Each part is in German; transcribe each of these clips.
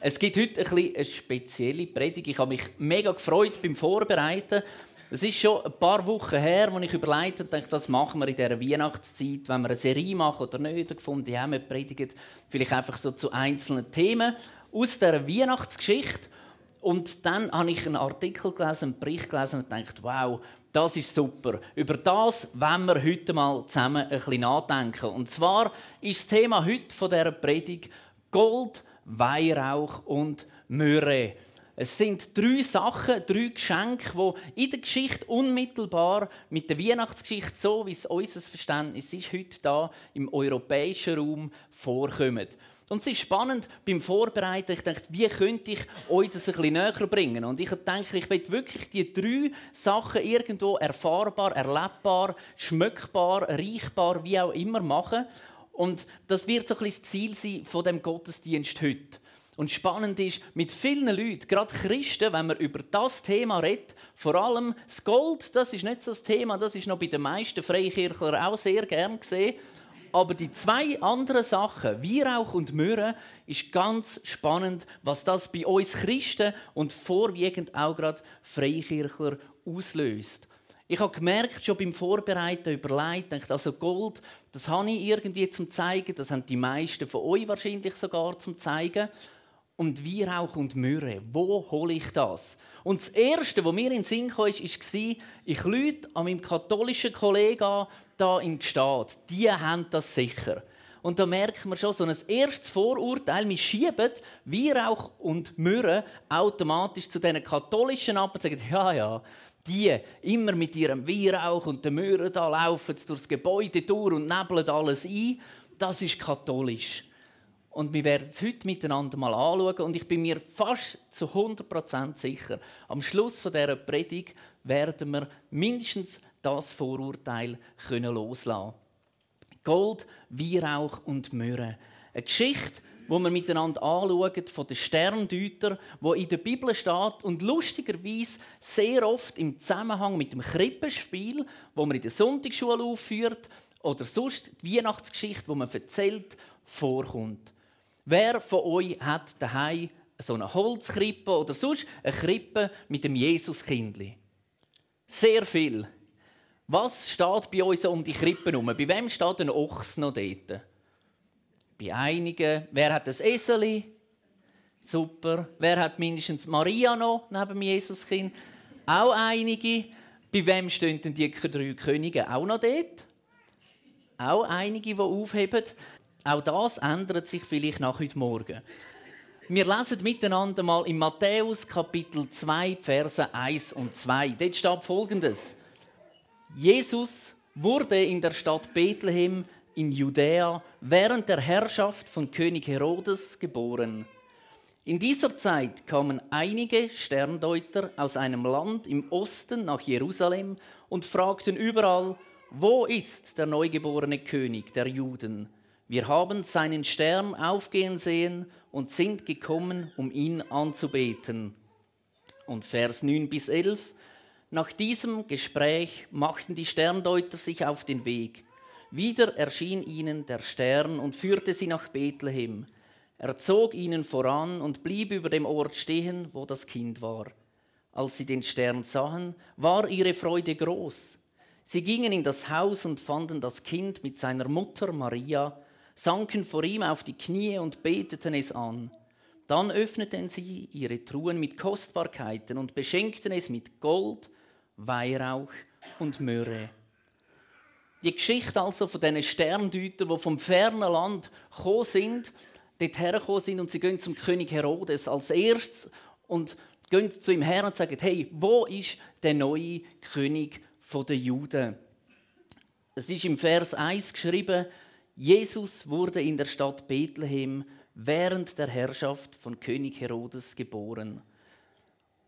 Es gibt heute ein eine spezielle Predigt. Ich habe mich mega gefreut beim Vorbereiten. Es ist schon ein paar Wochen her, als ich überlegt habe, das machen wir in dieser Weihnachtszeit, wenn wir eine Serie machen oder nicht. gefunden, ja, wir predigen vielleicht einfach so zu einzelnen Themen aus dieser Weihnachtsgeschichte. Und dann habe ich einen Artikel gelesen, einen Bericht gelesen und gedacht, wow, das ist super. Über das wollen wir heute mal zusammen ein bisschen nachdenken. Und zwar ist das Thema heute von dieser Predigt Gold, Weihrauch und Myrrhe. Es sind drei Sachen, drei Geschenke, die in der Geschichte unmittelbar mit der Weihnachtsgeschichte, so wie es unser Verständnis ist, heute da im europäischen Raum vorkommen. Und es ist spannend beim Vorbereiten. Ich dachte, wie könnte ich euch das ein bisschen näher bringen? Und ich denke, ich will wirklich die drei Sachen irgendwo erfahrbar, erlebbar, schmückbar, riechbar, wie auch immer machen. Und das wird so ein bisschen das Ziel sein von dem Gottesdienst heute. Und spannend ist, mit vielen Leuten, gerade Christen, wenn man über das Thema redet, vor allem das Gold, das ist nicht so das Thema, das ist noch bei den meisten Freikirchlern auch sehr gern gesehen. Aber die zwei anderen Sachen, Weihrauch und Myrrhe, ist ganz spannend, was das bei uns Christen und vorwiegend auch gerade Freikirchler auslöst. Ich habe gemerkt, schon beim Vorbereiten überlegt, dachte, also Gold, das habe ich irgendwie zum zeigen, das haben die meisten von euch wahrscheinlich sogar zum zeigen. Und Weihrauch und Myrrhe, wo hole ich das? Und das Erste, was mir in den Sinn kam, war, ich lüte an meinem katholischen Kollegen da in Gstaad. Die haben das sicher. Und da merkt man schon so ein erstes Vorurteil. Wir schieben Weihrauch und Myrrhe automatisch zu diesen katholischen ab und sagen, ja, ja, die immer mit ihrem Weihrauch und den Möhren da laufen durchs Gebäude durch und nebeln alles ein, das ist katholisch. Und wir werden es heute miteinander mal anschauen. Und ich bin mir fast zu 100% sicher, am Schluss dieser Predigt werden wir mindestens das Vorurteil können loslassen Gold, Weihrauch und Myrrhe. Eine Geschichte, wo wir miteinander anschauen von den Sterndeutern, wo in der Bibel steht und lustigerweise sehr oft im Zusammenhang mit dem Krippenspiel, wo man in der Sonntagsschule aufführt, oder sonst die Weihnachtsgeschichte, wo man erzählt, vorkommt. Wer von euch hat daheim so eine Holzkrippe oder sonst eine Krippe mit dem Jesuskindli? Sehr viel. Was steht bei uns um die Krippen herum? Bei wem steht ein Ochs noch dort? Bei einigen. Wer hat das Eseli? Super. Wer hat mindestens Maria noch neben dem Jesuskind? Auch einige. Bei wem stehen denn die drei Könige auch noch dort? Auch einige, die aufheben. Auch das ändert sich vielleicht nach heute Morgen. Wir lesen miteinander mal in Matthäus Kapitel 2, Verse 1 und 2. Dort steht folgendes. Jesus wurde in der Stadt Bethlehem in Judäa während der Herrschaft von König Herodes geboren. In dieser Zeit kamen einige Sterndeuter aus einem Land im Osten nach Jerusalem und fragten überall, wo ist der neugeborene König der Juden? Wir haben seinen Stern aufgehen sehen und sind gekommen, um ihn anzubeten. Und Vers 9 bis 11. Nach diesem Gespräch machten die Sterndeuter sich auf den Weg. Wieder erschien ihnen der Stern und führte sie nach Bethlehem. Er zog ihnen voran und blieb über dem Ort stehen, wo das Kind war. Als sie den Stern sahen, war ihre Freude groß. Sie gingen in das Haus und fanden das Kind mit seiner Mutter Maria, sanken vor ihm auf die Knie und beteten es an. Dann öffneten sie ihre Truhen mit Kostbarkeiten und beschenkten es mit Gold, Weihrauch und Myrrhe. Die Geschichte also von diesen Sterndeutern, die vom fernen Land gekommen sind, dort hergekommen sind und sie gehen zum König Herodes als erstes und gehen zu ihm her und sagen, hey, wo ist der neue König der Juden? Es ist im Vers 1 geschrieben, Jesus wurde in der Stadt Bethlehem während der Herrschaft von König Herodes geboren.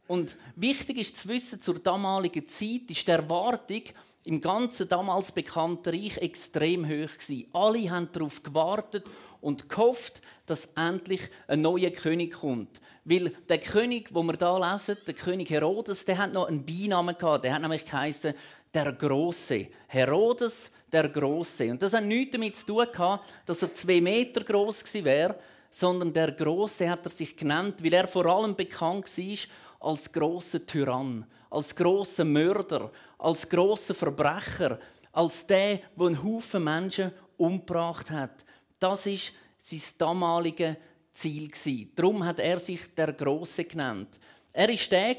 Und wichtig ist zu wissen, zur damaligen Zeit ist die Erwartung im ganzen damals bekannten Reich extrem hoch gewesen. Alle haben darauf gewartet und gehofft, dass endlich ein neuer König kommt. Weil der König, wo wir da lesen, der König Herodes, der hat noch einen Beinamen gehabt. Der hat nämlich geheißen der Große. Herodes der Große. Und das hat nichts damit zu tun gehabt, dass er zwei Meter groß gewesen wäre, sondern der Große hat er sich genannt, weil er vor allem bekannt war als großer Tyrann, als großer Mörder, als großer Verbrecher, als der, der einen Haufen Menschen umgebracht hat. Das ist sein damaliges Ziel Darum hat er sich der Große genannt. Er ist der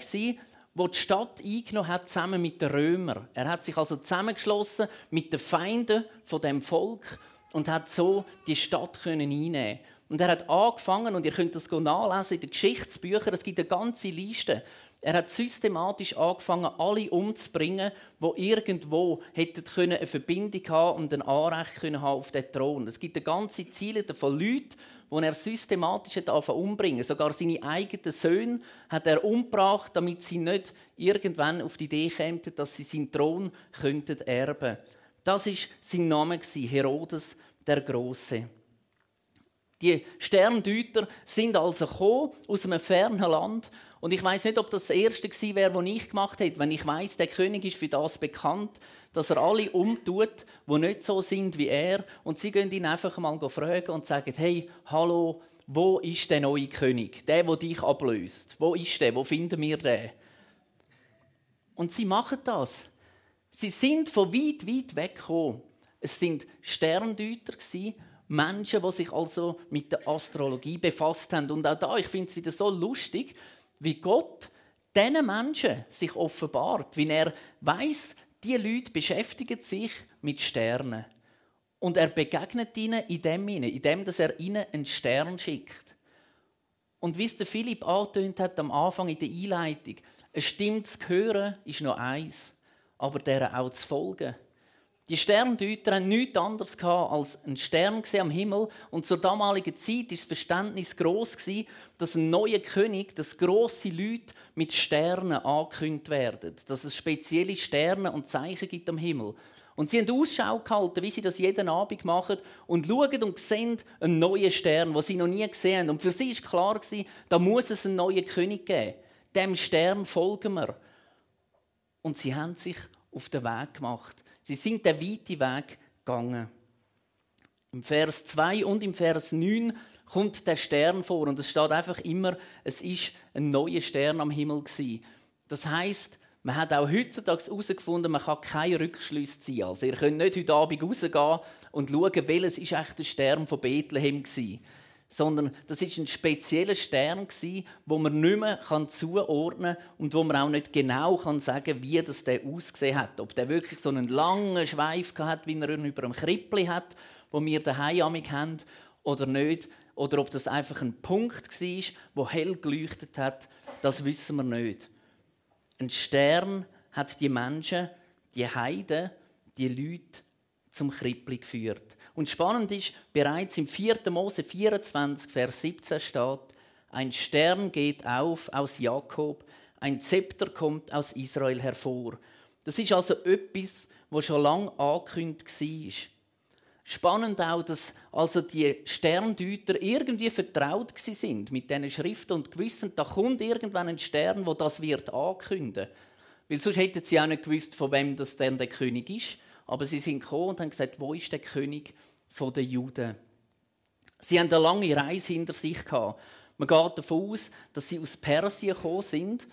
der die Stadt eingenommen hat, zusammen mit den Römern. Er hat sich also zusammengeschlossen mit den Feinden von dem Volk und hat so die Stadt einnehmen. Und er hat angefangen, und ihr könnt das nachlesen in den Geschichtsbüchern, es gibt eine ganze Liste. Er hat systematisch angefangen, alle umzubringen, die irgendwo hätten eine Verbindung haben und ein Anrecht haben auf den Thron. Es gibt eine ganze Ziele von Leuten, wo er systematisch hat umbringen. Sogar seine eigenen Söhne hat er umgebracht, damit sie nicht irgendwann auf die Idee kämen, dass sie seinen Thron könnten erben. Das ist sein Name Herodes der Große. Die Sterndeuter sind also gekommen aus einem fernen Land und ich weiß nicht, ob das das erste gewesen wäre, was ich gemacht hätte, wenn ich weiß, der König ist für das bekannt, dass er alle umtut, die nicht so sind wie er. Und sie gehen ihn einfach mal fragen und sagen: Hey, hallo, wo ist der neue König? Der, der dich ablöst. Wo ist der? Wo finden wir den? Und sie machen das. Sie sind von weit, weit weg gekommen. Es sind Sterndeuter Menschen, die sich also mit der Astrologie befasst haben. Und auch da, ich finde es wieder so lustig, wie Gott diesen Menschen sich offenbart, wie er weiß, die Leute beschäftigen sich mit Sternen. Und er begegnet ihnen in dem, in dem dass er ihnen einen Stern schickt. Und wie es der Philipp angetönt hat am Anfang in der Einleitung, eine Stimme zu hören ist noch eins, aber der auch zu folgen. Die Sterndeuter haben nichts anderes als einen Stern am Himmel. Und zur damaligen Zeit war das Verständnis gross, dass ein neuer König, dass grosse Leute mit Sternen angekündigt werden. Dass es spezielle Sterne und Zeichen gibt am Himmel. Und sie haben Ausschau gehalten, wie sie das jeden Abend machen und schauen und sehen einen neuen Stern, den sie noch nie gesehen haben. Und für sie war klar, da muss es einen neuen König geben. Dem Stern folgen wir. Und sie haben sich auf den Weg gemacht. Sie sind den weiten Weg gegangen. Im Vers 2 und im Vers 9 kommt der Stern vor und es steht einfach immer, es ist ein neuer Stern am Himmel gewesen. Das heißt, man hat auch heutzutage herausgefunden, man kann keine Rückschlüsse ziehen. Also ihr könnt nicht heute Abend rausgehen und schauen, welches ist echt der Stern von Bethlehem war sondern das ist ein spezieller Stern wo man nicht mehr zuordnen kann und wo man auch nicht genau kann sagen, wie das der ausgesehen hat, ob der wirklich so einen langen Schweif hat, wie er über einem Krippli hat, wo wir daheim haben oder nicht, oder ob das einfach ein Punkt war, wo hell geleuchtet hat, das wissen wir nicht. Ein Stern hat die Menschen, die Heiden, die Leute zum Krippli geführt. Und spannend ist, bereits im 4. Mose 24, Vers 17 steht, ein Stern geht auf aus Jakob, ein Zepter kommt aus Israel hervor. Das ist also etwas, was schon lange angekündigt war. Spannend auch, dass also die Sterndeuter irgendwie vertraut sind mit diesen Schriften und gewissen, da kommt irgendwann ein Stern, wo das wird ankündigen. Weil sonst hätten sie auch nicht gewusst, von wem das denn der König ist. Aber sie sind gekommen und haben gesagt, wo ist der König der Juden? Sie haben eine lange Reise hinter sich gehabt. Man geht davon aus, dass sie aus Persien gekommen sind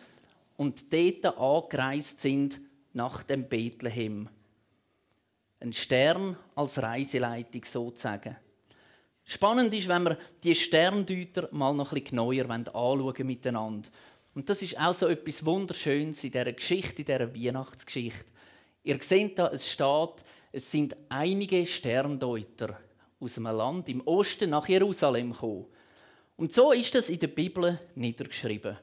und dort angereist sind nach dem Bethlehem. Ein Stern als Reiseleitung sozusagen. Spannend ist, wenn wir die Sterndeuter mal noch ein bisschen genauer anschauen miteinander. Und das ist auch so etwas Wunderschönes in dieser Geschichte, in dieser Weihnachtsgeschichte. Ihr seht da, es steht, es sind einige Sterndeuter aus einem Land im Osten nach Jerusalem gekommen. Und so ist das in der Bibel niedergeschrieben.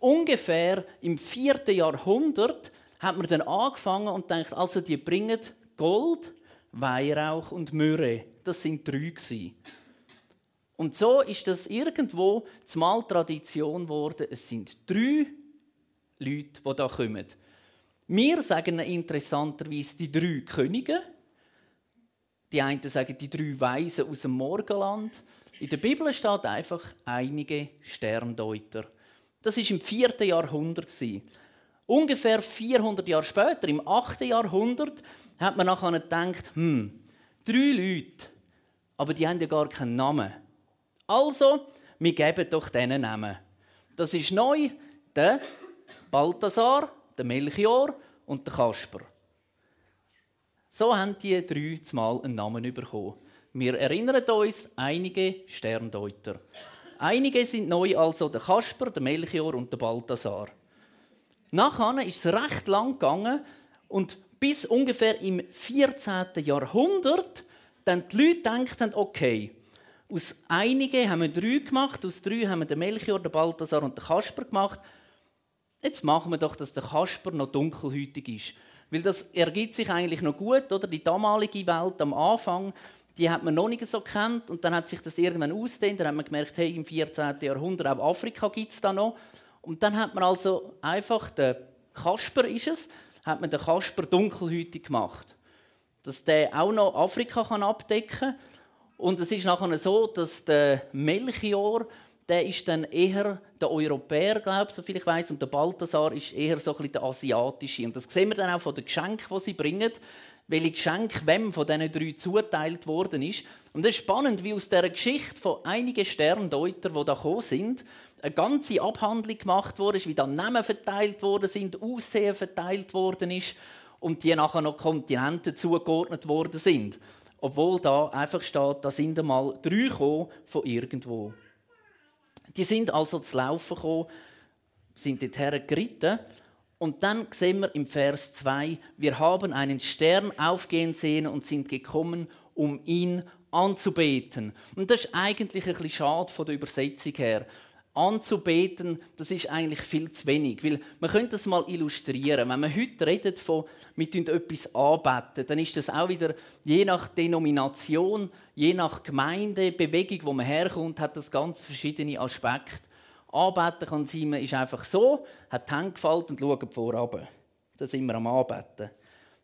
Ungefähr im vierten Jahrhundert hat man dann angefangen und denkt, also die bringen Gold, Weihrauch und Myrrhe. Das sind drei. Und so ist das irgendwo zumal Tradition geworden. Es sind drei Leute, die da kommen. Wir sagen interessanterweise die drei Könige. Die einen sagen die drei Weisen aus dem Morgenland. In der Bibel steht einfach einige Sterndeuter. Das ist im 4. Jahrhundert. Ungefähr 400 Jahre später, im 8. Jahrhundert, hat man nachher gedacht, hm, drei Leute, aber die haben ja gar keinen Namen. Also, wir geben doch diesen Namen. Das ist neu der Balthasar, der Melchior und der Kasper. So haben die drei zumal einen Namen bekommen. Wir erinnern uns einige Sterndeuter. Einige sind neu, also der Kasper, der Melchior und der Balthasar. Nachher ist es recht lang gegangen und bis ungefähr im 14. Jahrhundert dann die Leute denken, okay, aus einigen haben wir drei gemacht, aus drei haben wir den Melchior, den Balthasar und den Kasper gemacht. Jetzt machen wir doch, dass der Kasper noch dunkelhütig ist. Weil das ergibt sich eigentlich noch gut, oder? Die damalige Welt am Anfang, die hat man noch nicht so kennt und dann hat sich das irgendwann ausgedehnt. Dann hat man gemerkt, hey, im 14. Jahrhundert auch Afrika gibt es da noch. Und dann hat man also einfach den Kasper ist es, hat man den Kasper dunkelhütig gemacht, dass der auch noch Afrika kann abdecken kann. Und es ist nachher so, dass der Melchior der ist dann eher der Europäer, glaube ich, soviel ich weiß, und der Balthasar ist eher so ein bisschen der asiatische. Und das sehen wir dann auch von den Geschenken, die sie bringen, welche Geschenk wem von diesen drei zuteilt worden ist. Und es ist spannend, wie aus dieser Geschichte von einigen Sterndeutern, die da gekommen sind, eine ganze Abhandlung gemacht wurde, wie dann Namen verteilt worden sind, Aussehen verteilt worden ist und die nachher noch Kontinenten zugeordnet worden sind. Obwohl da einfach steht, da sind einmal drei von irgendwo. Die sind also zu laufen gekommen, sind dorthin geritten. Und dann sehen wir im Vers 2, wir haben einen Stern aufgehen sehen und sind gekommen, um ihn anzubeten. Und das ist eigentlich ein bisschen schade von der Übersetzung her anzubeten, das ist eigentlich viel zu wenig. Weil man könnte das mal illustrieren. Wenn man heute redet von, wir etwas anbeten, dann ist das auch wieder, je nach Denomination, je nach Gemeindebewegung, wo man herkommt, hat das ganz verschiedene Aspekte. Anbeten kann sein, man ist einfach so, hat die Hände gefaltet und schaut vorab. Da sind wir am Anbeten.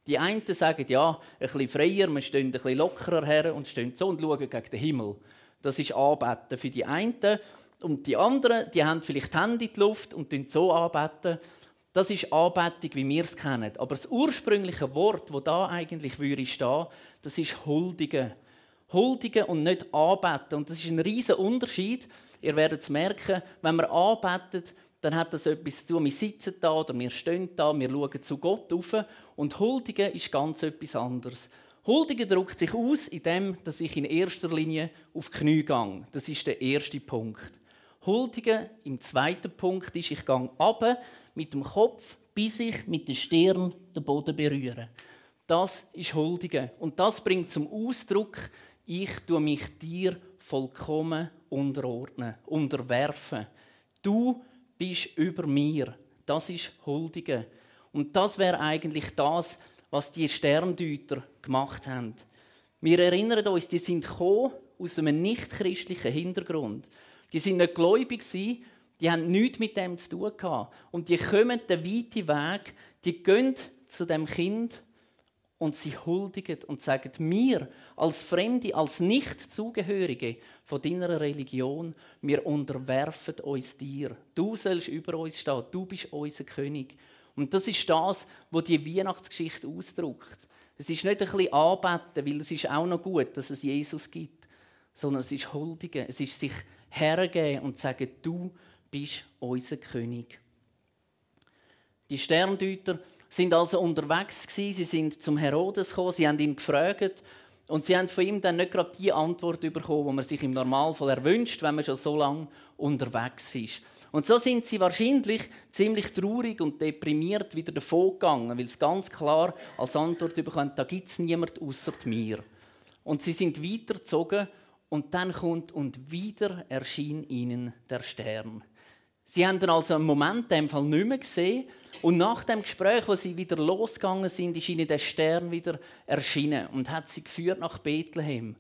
Die einen sagen, ja, ein bisschen freier, wir stehen ein bisschen lockerer her und stehen so und schauen gegen den Himmel. Das ist Anbeten für die einen. Und die anderen, die haben vielleicht die Hände in die Luft und so anbeten. Das ist Anbetung, wie wir es kennen. Aber das ursprüngliche Wort, wo da eigentlich würde stehen, das ist huldigen. Huldigen und nicht anbeten. Und das ist ein riesiger Unterschied. Ihr werdet es merken, wenn man anbetet, dann hat das etwas zu tun. Wir sitzen da oder wir stehen da, wir schauen zu Gott auf. Und Huldigen ist ganz etwas anderes. Huldigen drückt sich aus, indem dass ich in erster Linie auf Knie gehe. Das ist der erste Punkt. Huldigen im zweiten Punkt ist, ich gehe ab mit dem Kopf, bis ich mit der Stirn den Boden berühre. Das ist Huldigen. Und das bringt zum Ausdruck, ich tue mich dir vollkommen unterordnen, unterwerfen. Du bist über mir. Das ist Huldigen. Und das wäre eigentlich das, was die Sterndeuter gemacht haben. Wir erinnern uns, die sind aus einem nichtchristlichen Hintergrund. Die sind nicht gläubig die haben nichts mit dem zu tun gehabt. Und die kommen den weiten Weg, die gehen zu dem Kind und sie huldigen und sagen mir als Fremde, als Nicht-Zugehörige von deiner Religion, wir unterwerfen uns dir. Du sollst über uns stehen, du bist unser König. Und das ist das, was die Weihnachtsgeschichte ausdrückt. Es ist nicht ein bisschen anbeten, weil es ist auch noch gut, dass es Jesus gibt, sondern es ist huldigen, es ist sich hergeben und sagen, du bist unser König. Die Sterndeuter sind also unterwegs gewesen, sie sind zum Herodes gekommen, sie haben ihn gefragt und sie haben von ihm dann nicht gerade die Antwort bekommen, die man sich im Normalfall erwünscht, wenn man schon so lange unterwegs ist. Und so sind sie wahrscheinlich ziemlich traurig und deprimiert wieder davongegangen, weil sie ganz klar als Antwort bekommen, da gibt es niemand außer mir. Und sie sind weitergezogen und dann kommt und wieder erschien ihnen der Stern. Sie haben dann also einen Moment in dem Fall nicht mehr gesehen. Und nach dem Gespräch, wo sie wieder losgegangen sind, ist ihnen der Stern wieder erschienen und hat sie geführt nach Bethlehem.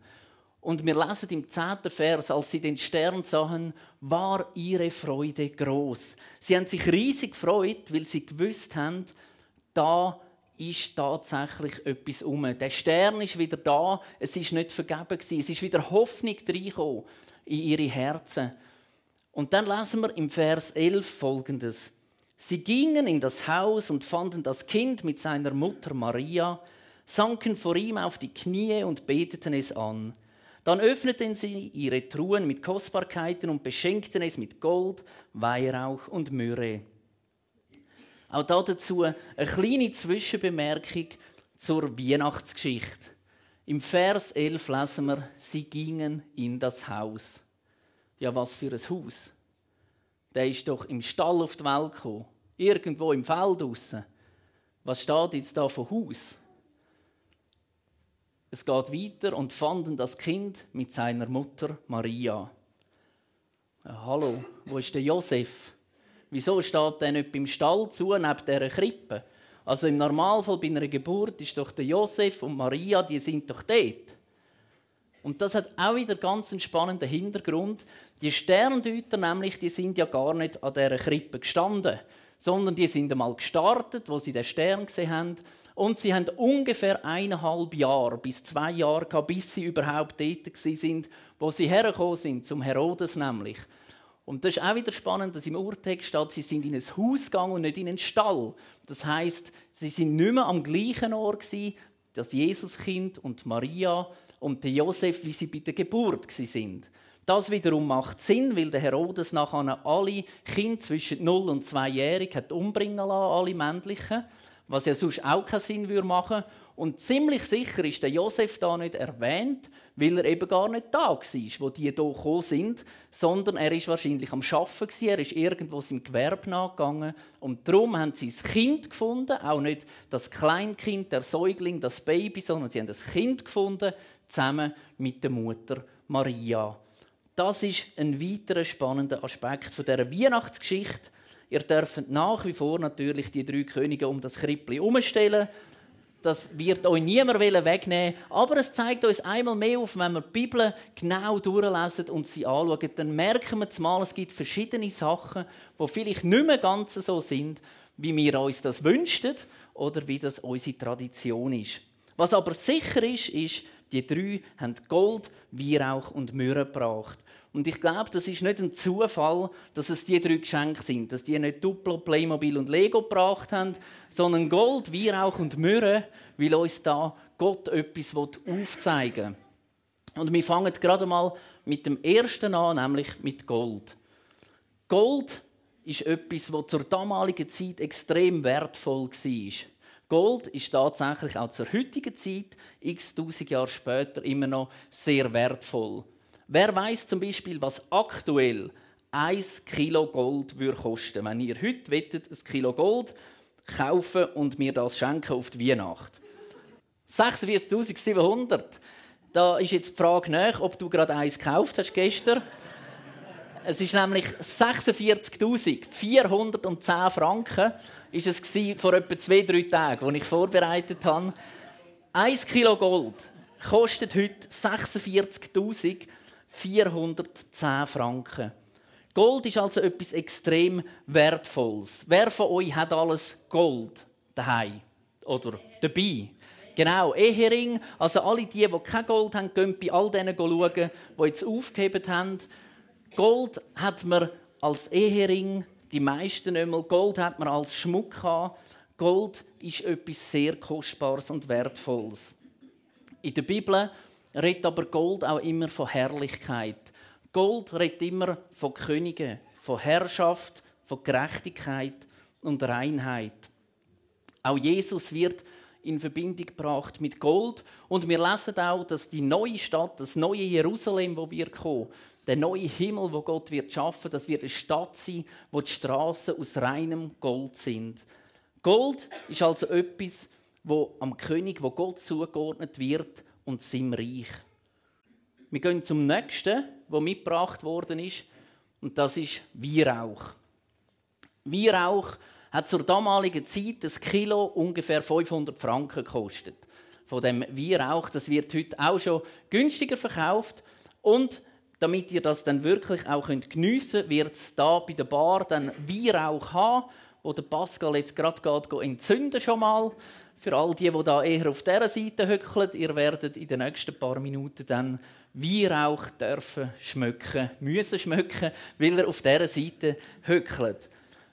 Und wir lesen im zehnten Vers, als sie den Stern sahen, war ihre Freude groß. Sie haben sich riesig gefreut, weil sie gewusst haben, da ist tatsächlich etwas um. Der Stern ist wieder da. Es ist nicht vergeben gewesen. Es ist wieder Hoffnung reingekommen in ihre Herzen. Und dann lesen wir im Vers 11 folgendes. Sie gingen in das Haus und fanden das Kind mit seiner Mutter Maria, sanken vor ihm auf die Knie und beteten es an. Dann öffneten sie ihre Truhen mit Kostbarkeiten und beschenkten es mit Gold, Weihrauch und Myrrhe. Auch dazu eine kleine Zwischenbemerkung zur Weihnachtsgeschichte. Im Vers 11 lesen wir, sie gingen in das Haus. Ja, was für ein Haus? Der ist doch im Stall auf die Welt gekommen, irgendwo im Feld draussen. Was steht jetzt da von Haus? Es geht weiter und fanden das Kind mit seiner Mutter Maria. Ja, hallo, wo ist der Josef? Wieso steht der nicht beim Stall zu, neben dieser Krippe? Also im Normalfall bei einer Geburt ist doch der Josef und Maria, die sind doch dort. Und das hat auch wieder ganz einen spannenden Hintergrund. Die Sterndeuter nämlich, die sind ja gar nicht an dieser Krippe gestanden, sondern die sind einmal gestartet, wo sie den Stern gesehen haben. Und sie haben ungefähr eineinhalb Jahre bis zwei Jahre gehabt, bis sie überhaupt dort sind, wo sie hergekommen sind, zum Herodes nämlich. Und das ist auch wieder spannend, dass im Urtext steht, sie sind in ein Haus gegangen und nicht in einen Stall. Das heißt, sie sind nicht mehr am gleichen Ort gewesen, das Jesuskind und Maria und der Josef, wie sie bei der Geburt sind. Das wiederum macht Sinn, weil der Herodes nachher alle Kinder zwischen 0 und 2 Jährig hat umbringen lassen, alle männlichen, was ja sonst auch keinen Sinn machen würde. Und ziemlich sicher ist der Josef da nicht erwähnt, weil er eben gar nicht da war, wo die hier gekommen sind, sondern er ist wahrscheinlich am Arbeiten, er ist irgendwo seinem Gewerbe nachgegangen und darum haben sie das Kind gefunden, auch nicht das Kleinkind, der Säugling, das Baby, sondern sie haben das Kind gefunden, zusammen mit der Mutter Maria. Das ist ein weiterer spannender Aspekt von dieser Weihnachtsgeschichte. Ihr dürft nach wie vor natürlich die drei Könige um das Krippli umstellen das wird euch niemand wegnehmen Aber es zeigt uns einmal mehr auf, wenn wir die Bibel genau durchlesen und sie anschauen, dann merken wir zumal, es gibt verschiedene Sachen, die vielleicht nicht mehr ganz so sind, wie wir uns das wünschen oder wie das unsere Tradition ist. Was aber sicher ist, ist, die drei haben Gold, Weihrauch und Myrrhe gebracht. Und ich glaube, das ist nicht ein Zufall, dass es die drei Geschenke sind, dass die nicht Duplo, Playmobil und Lego gebracht haben, sondern Gold, Weihrauch und Myrrhe, weil uns da Gott etwas aufzeigen will. Und wir fangen gerade mal mit dem ersten an, nämlich mit Gold. Gold ist etwas, das zur damaligen Zeit extrem wertvoll war. Gold ist tatsächlich auch zur heutigen Zeit, x tausend Jahre später, immer noch sehr wertvoll. Wer weiß zum Beispiel, was aktuell 1 Kilo Gold würde kosten, wenn ihr heute wettet, ein Kilo Gold kaufen und mir das schenken auf die Weihnacht? 46.700. Da ist jetzt die Frage nach, ob du gerade eins gekauft hast gestern. Es ist nämlich 46.410 Franken ist es vor etwa zwei, drei Tagen, als ich vorbereitet habe. 1 Kilo Gold kostet heute 46.000 410 Franken. Gold ist also etwas extrem Wertvolles. Wer von euch hat alles Gold daheim oder dabei? Genau, Ehering. Also alle die, die kein Gold haben, gehen bei all denen schauen, die jetzt aufgehoben haben. Gold hat man als Ehering, die meisten nicht mehr. Gold hat man als Schmuck gehabt. Gold ist etwas sehr Kostbares und Wertvolles. In der Bibel redet aber Gold auch immer von Herrlichkeit. Gold redet immer von Königen, von Herrschaft, von Gerechtigkeit und Reinheit. Auch Jesus wird in Verbindung gebracht mit Gold. Und wir lesen auch, dass die neue Stadt, das neue Jerusalem, wo wir kommen, der neue Himmel, wo Gott wird schaffen, das wird eine Stadt sein, wo die Straßen aus reinem Gold sind. Gold ist also etwas, wo am König, wo Gott zugeordnet wird, und seinem Reich. Wir gehen zum nächsten, wo mitgebracht worden ist, und das ist Weihrauch. Weihrauch hat zur damaligen Zeit ein Kilo ungefähr 500 Franken gekostet. Von dem Weihrauch, das wird heute auch schon günstiger verkauft und damit ihr das dann wirklich auch geniessen könnt, wird es da bei der Bar dann Weihrauch haben, wo der Pascal jetzt gerade geht, entzünden schon mal. Für all die, die da eher auf dieser Seite hückeln, ihr werdet in den nächsten paar Minuten dann Weihrauch dürfen schmücken, müssen schmücken, weil er auf dieser Seite hückelt.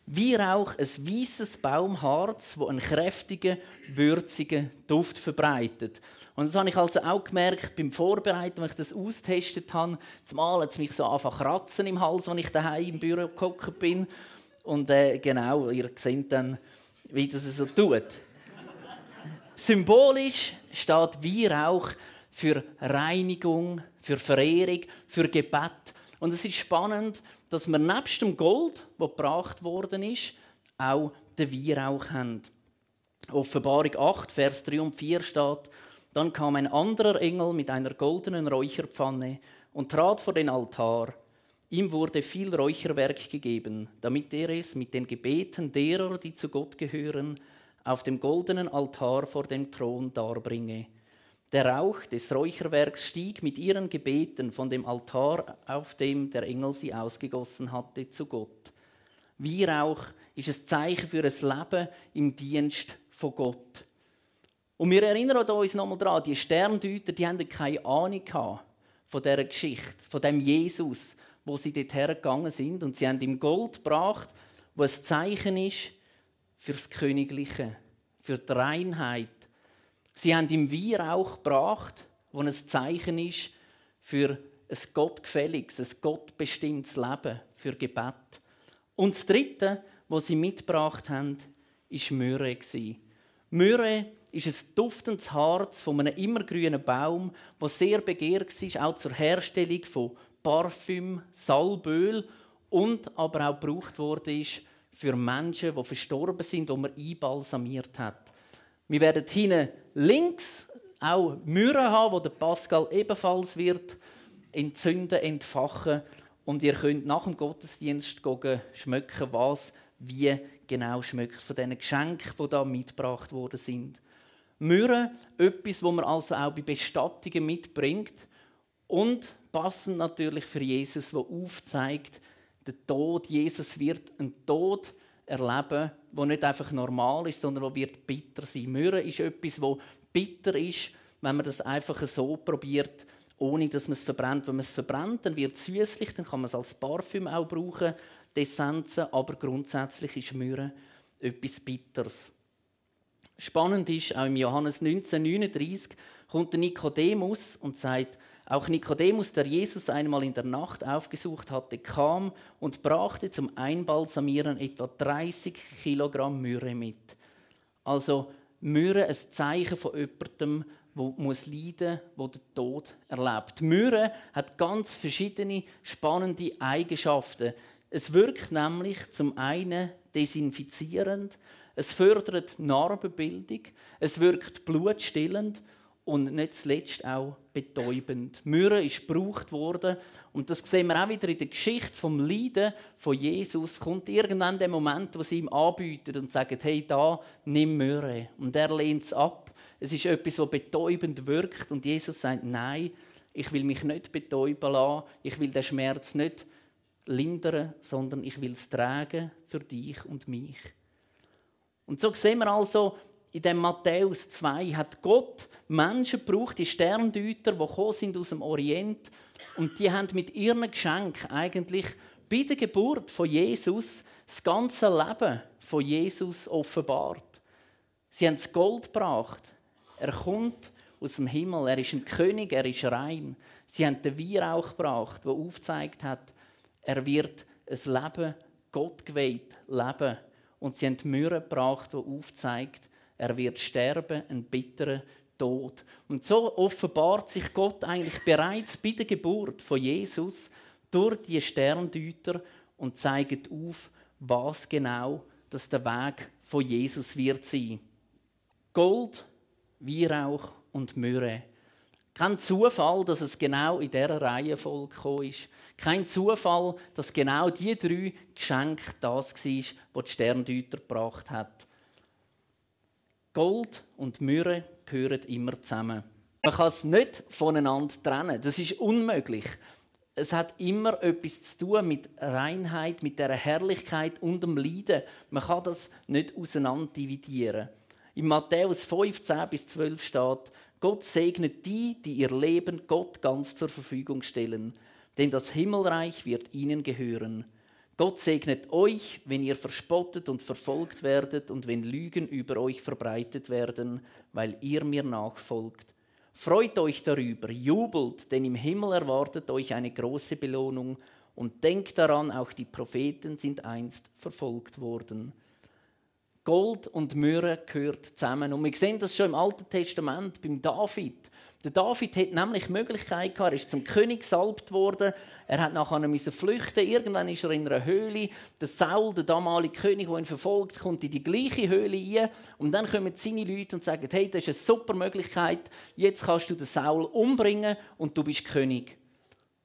Weihrauch, ein weißes Baumharz, wo einen kräftigen, würzigen Duft verbreitet. Und das habe ich also auch gemerkt beim Vorbereiten, wenn ich das austestet habe. Zumal hat es mich so einfach kratzen im Hals, als ich daheim im Büro gehockt bin. Und äh, genau, ihr seht dann, wie das so tut. Symbolisch steht Weihrauch für Reinigung, für Verehrung, für Gebet. Und es ist spannend, dass wir nebst dem Gold, das gebracht worden ist, auch den Weihrauch haben. Offenbarung 8, Vers 3 und 4 steht, dann kam ein anderer Engel mit einer goldenen Räucherpfanne und trat vor den Altar. Ihm wurde viel Räucherwerk gegeben, damit er es mit den Gebeten derer, die zu Gott gehören, auf dem goldenen Altar vor dem Thron darbringe. Der Rauch des Räucherwerks stieg mit ihren Gebeten von dem Altar, auf dem der Engel sie ausgegossen hatte, zu Gott. Weihrauch ist ein Zeichen für ein Leben im Dienst von Gott. Und wir erinnern uns nochmal daran, die Sterndeuter, die hatten keine Ahnung von dieser Geschichte, von dem Jesus, wo sie dort hergegangen sind. Und sie haben ihm Gold gebracht, was ein Zeichen ist für das Königliche, für die Reinheit. Sie haben ihm Weihrauch gebracht, wo ein Zeichen ist für ein gottgefälliges, ein gottbestimmtes Leben, für Gebet. Und das Dritte, was sie mitgebracht haben, war Myrrhe. Myrrhe ist ein duftendes Harz von einem immergrünen Baum, das sehr begehrt war, auch zur Herstellung von Parfüm, Salböl und aber auch gebraucht wurde für Menschen, die verstorben sind, die man einbalsamiert hat. Wir werden hinten links auch Myrrhe haben, wo der Pascal ebenfalls wird entzünden, entfachen und ihr könnt nach dem Gottesdienst schmecken, was wie genau schmeckt von diesen Geschenken, die da mitgebracht worden sind. Myrrhe, etwas, wo man also auch bei Bestattungen mitbringt und passend natürlich für Jesus, der aufzeigt, der Tod, Jesus wird einen Tod erleben, der nicht einfach normal ist, sondern der wird bitter sein. Myrrhe ist etwas, wo bitter ist, wenn man das einfach so probiert, ohne dass man es verbrennt. Wenn man es verbrennt, dann wird es süßlich, dann kann man es als Parfüm auch brauchen, die Essenzen, aber grundsätzlich ist Myrrhe etwas Bitteres. Spannend ist, auch im Johannes 1939 kommt Nikodemus und sagt, auch Nikodemus, der Jesus einmal in der Nacht aufgesucht hatte, kam und brachte zum Einbalsamieren etwa 30 Kilogramm Myrrhe mit. Also Myrrhe ein Zeichen von jemandem, der muss leiden muss, der Tod erlebt. Myrrhe hat ganz verschiedene spannende Eigenschaften. Es wirkt nämlich zum einen desinfizierend, es fördert Narbenbildung, es wirkt blutstillend und nicht zuletzt auch betäubend. Myrrhe ist gebraucht worden und das sehen wir auch wieder in der Geschichte vom Leiden von Jesus. Kommt irgendwann der Moment, wo sie ihm anbieten und sagen: Hey, da nimm Myrrhe und er lehnt es ab. Es ist etwas, was betäubend wirkt und Jesus sagt: Nein, ich will mich nicht betäuben lassen. Ich will den Schmerz nicht lindern, sondern ich will es tragen für dich und mich. Und so sehen wir also, in dem Matthäus 2 hat Gott Menschen gebraucht, die Sterndeuter, die gekommen sind aus dem Orient und die haben mit ihren Geschenken eigentlich bei der Geburt von Jesus das ganze Leben von Jesus offenbart. Sie haben das Gold gebracht. Er kommt aus dem Himmel. Er ist ein König, er ist rein. Sie haben den Weihrauch gebracht, der aufgezeigt hat, er wird ein Leben Gott geweiht leben. Und sie haben die Myrrhe gebracht, die aufzeigt, er wird sterben, ein bitterer Tod. Und so offenbart sich Gott eigentlich bereits bei der Geburt von Jesus durch die Sterndeuter und zeigt auf, was genau das der Weg von Jesus wird sein. Gold, Weihrauch und Myrrhe. Kein Zufall, dass es genau in dieser Reihenfolge gekommen ist. Kein Zufall, dass genau die drei Geschenke das war, was die Sterndeuter gebracht hat. Gold und Myrrhe gehören immer zusammen. Man kann es nicht voneinander trennen. Das ist unmöglich. Es hat immer etwas zu tun mit Reinheit, mit der Herrlichkeit und dem Leiden. Man kann das nicht auseinander dividieren. In Matthäus 15 bis 12 steht, Gott segnet die, die ihr Leben Gott ganz zur Verfügung stellen denn das Himmelreich wird ihnen gehören. Gott segnet euch, wenn ihr verspottet und verfolgt werdet und wenn Lügen über euch verbreitet werden, weil ihr mir nachfolgt. Freut euch darüber, jubelt, denn im Himmel erwartet euch eine große Belohnung und denkt daran, auch die Propheten sind einst verfolgt worden. Gold und Myrrhe gehört zusammen. Und wir sehen das schon im Alten Testament beim David. Der David hat nämlich die Möglichkeit gehabt, er ist zum König gesalbt worden. Er hat nachher müssen flüchten. Irgendwann ist er in einer Höhle. Der Saul, der damalige König, der ihn verfolgt, kommt in die gleiche Höhle ein. Und dann kommen seine Leute und sagen: Hey, das ist eine super Möglichkeit. Jetzt kannst du den Saul umbringen und du bist König.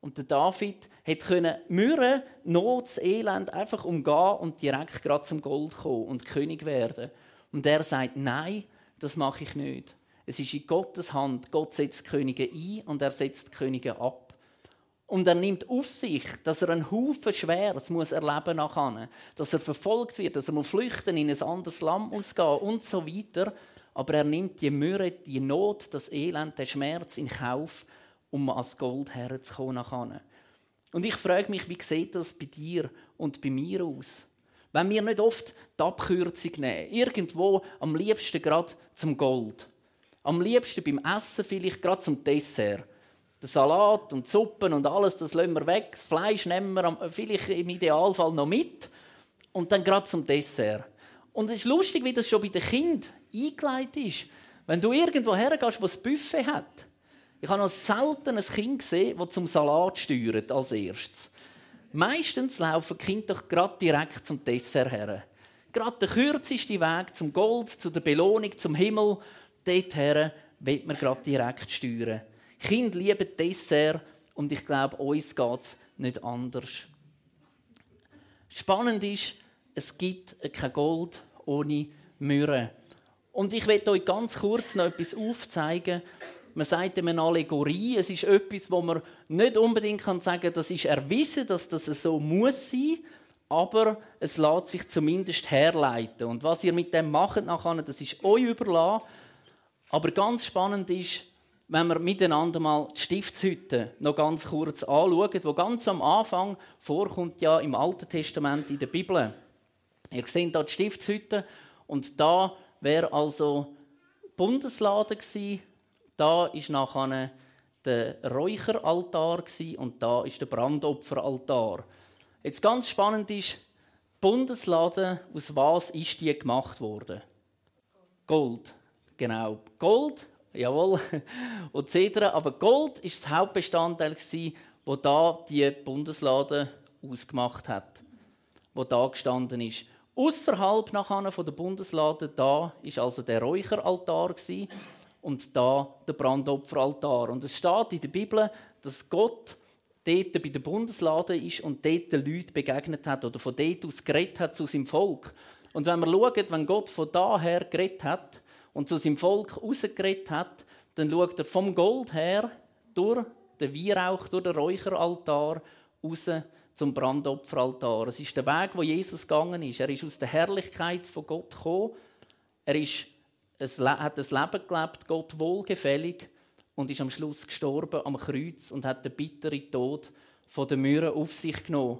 Und der David konnte Mürre, Not, Elend einfach umgehen und direkt gerade zum Gold kommen und König werden. Und er sagt: Nein, das mache ich nicht. Es ist in Gottes Hand. Gott setzt Könige ein und er setzt Könige ab. Und er nimmt auf sich, dass er einen Haufen Schweres muss erleben nachher. Dass er verfolgt wird, dass er muss flüchten, in ein anderes Land muss gehen und so weiter. Aber er nimmt die Mürre, die Not, das Elend, den Schmerz in Kauf, um ans Gold herzukommen. Und ich frage mich, wie sieht das bei dir und bei mir aus? Wenn wir nicht oft die Abkürzung nehmen, irgendwo am liebsten gerade zum Gold. Am liebsten beim Essen vielleicht gerade zum Dessert. Der Salat und Suppen und alles, das lassen wir weg. Das Fleisch nehmen wir vielleicht im Idealfall noch mit. Und dann gerade zum Dessert. Und es ist lustig, wie das schon bei den Kindern eingeleitet ist. Wenn du irgendwo hergehst, wo das Buffet hat. Ich habe noch selten ein Kind gesehen, das zum Salat steuert als erstes. Meistens laufen die Kinder doch gerade direkt zum Dessert her. Gerade der kürzeste Weg zum Gold, zu der Belohnung, zum Himmel dorthin will man gerade direkt steuern. Kinder lieben Dessert und ich glaube, uns geht es nicht anders. Spannend ist, es gibt kein Gold ohne Myrrhe. Und ich werde euch ganz kurz noch etwas aufzeigen. Man sagt eine Allegorie. Es ist etwas, wo man nicht unbedingt sagen kann, das ist erwiesen, dass das so muss sein. Aber es lässt sich zumindest herleiten. Und was ihr mit dem macht nachher, das ist euch überlassen. Aber ganz spannend ist, wenn wir miteinander mal die Stiftshütte noch ganz kurz anschauen, wo ganz am Anfang vorkommt ja im Alten Testament in der Bibel. Ihr seht hier die Stiftshütte und da wäre also Bundeslade gewesen. Da ist nachher der Räucheraltar und da ist der Brandopferaltar. Jetzt ganz spannend ist, Bundeslade, aus was ist die gemacht worden? Gold. Genau, Gold, jawohl, und Zedern. Aber Gold ist das Hauptbestandteil, wo da die Bundeslade ausgemacht hat, wo da gestanden ist. Außerhalb von der Bundeslade da ist also der Räucheraltar und da der Brandopferaltar. Und es steht in der Bibel, dass Gott dort bei der Bundeslade ist und dort den Leuten begegnet hat oder von dort aus geredet hat zu seinem Volk. Und wenn wir schauen, wenn Gott von daher geredet hat, und zu seinem Volk rausgeredet hat, dann schaut er vom Gold her durch den Weihrauch, durch den Räucheraltar raus zum Brandopferaltar. Es ist der Weg, wo Jesus gegangen ist. Er ist aus der Herrlichkeit von Gott gekommen. Er ist, hat ein Leben gelebt, Gott wohlgefällig und ist am Schluss gestorben am Kreuz und hat den bitteren Tod von der Mürre auf sich genommen.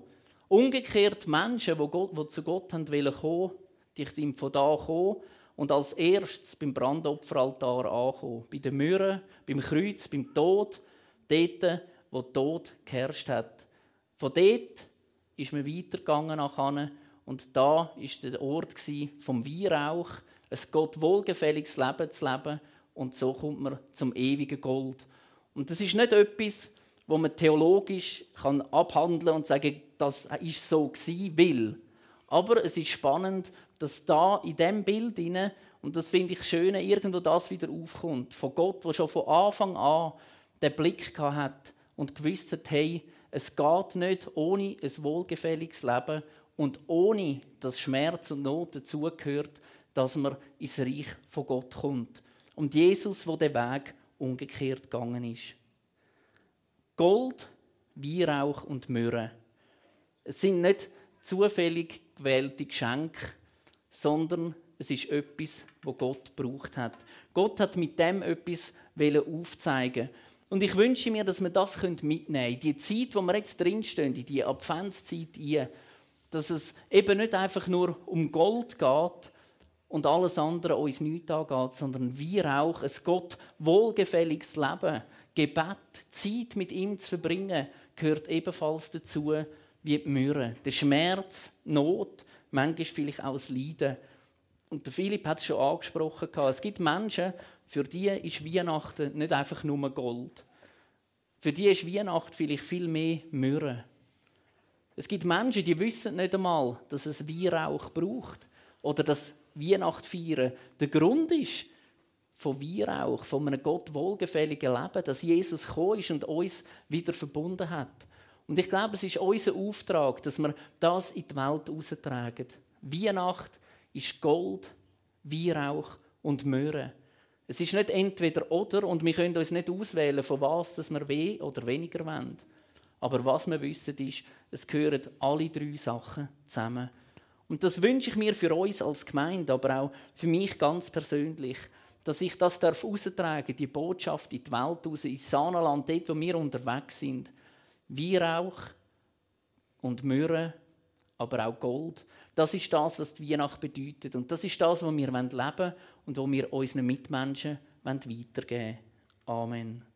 Umgekehrt Menschen, die, Gott, die zu Gott kommen wollten, die sind von da gekommen und als erstes beim Brandopferaltar ankommen. Bei den Mürren, beim Kreuz, beim Tod, dort, wo der Tod geherrscht hat. Von dort ist man weitergegangen nach Hause und da war der Ort vom Weihrauch, ein Gott wohlgefälliges Leben zu leben und so kommt man zum ewigen Gold. Und das ist nicht etwas, wo man theologisch kann abhandeln und sagen, das ist so gewesen, will. Aber es ist spannend, dass da in dem Bild inne und das finde ich schön, irgendwo das wieder aufkommt von Gott, der schon von Anfang an den Blick hat und gewusst hat, hey, es geht nicht ohne ein wohlgefälliges Leben und ohne dass Schmerz und Not dazugehört, dass man ins Reich von Gott kommt. Und Jesus, wo der Weg umgekehrt gegangen ist. Gold, Weihrauch und Myrrhe. Es sind nicht zufällig gewählte Geschenke, sondern es ist etwas, wo Gott gebraucht hat. Gott hat mit dem etwas aufzeigen. Und ich wünsche mir, dass wir das mitnehmen können. Die Zeit, wo wir jetzt drinstehen, in die Adventszeit, dass es eben nicht einfach nur um Gold geht, und alles andere uns nichts angeht, sondern wir auch ein Gott wohlgefälliges Leben, Gebet, Zeit mit ihm zu verbringen, gehört ebenfalls dazu wie die Mürre. Der Schmerz, Not, manchmal vielleicht auch das Leiden. Und der Philipp hat es schon angesprochen. Es gibt Menschen, für die ist Weihnachten nicht einfach nur Gold. Für die ist Weihnachten vielleicht viel mehr Mürre. Es gibt Menschen, die wissen nicht einmal, dass es Weihrauch braucht oder dass Weihnacht feiern der Grund ist von Weihrauch, von einem Gott wohlgefälligen Leben, dass Jesus gekommen ist und uns wieder verbunden hat. Und ich glaube, es ist unser Auftrag, dass wir das in die Welt austragen. Weihnacht ist Gold, Weihrauch und Möhre. Es ist nicht entweder oder und wir können uns nicht auswählen, von was dass wir weh oder weniger wollen. Aber was wir wissen ist, es gehören alle drei Sachen zusammen. Und das wünsche ich mir für uns als Gemeinde, aber auch für mich ganz persönlich, dass ich das darf die Botschaft in die Welt raus, ins Saanenland, dort, wo wir unterwegs sind. Weihrauch und Myrrhe, aber auch Gold. Das ist das, was die Weihnacht bedeutet. Und das ist das, was wir leben wollen und was wir unseren Mitmenschen weitergeben wollen. Amen.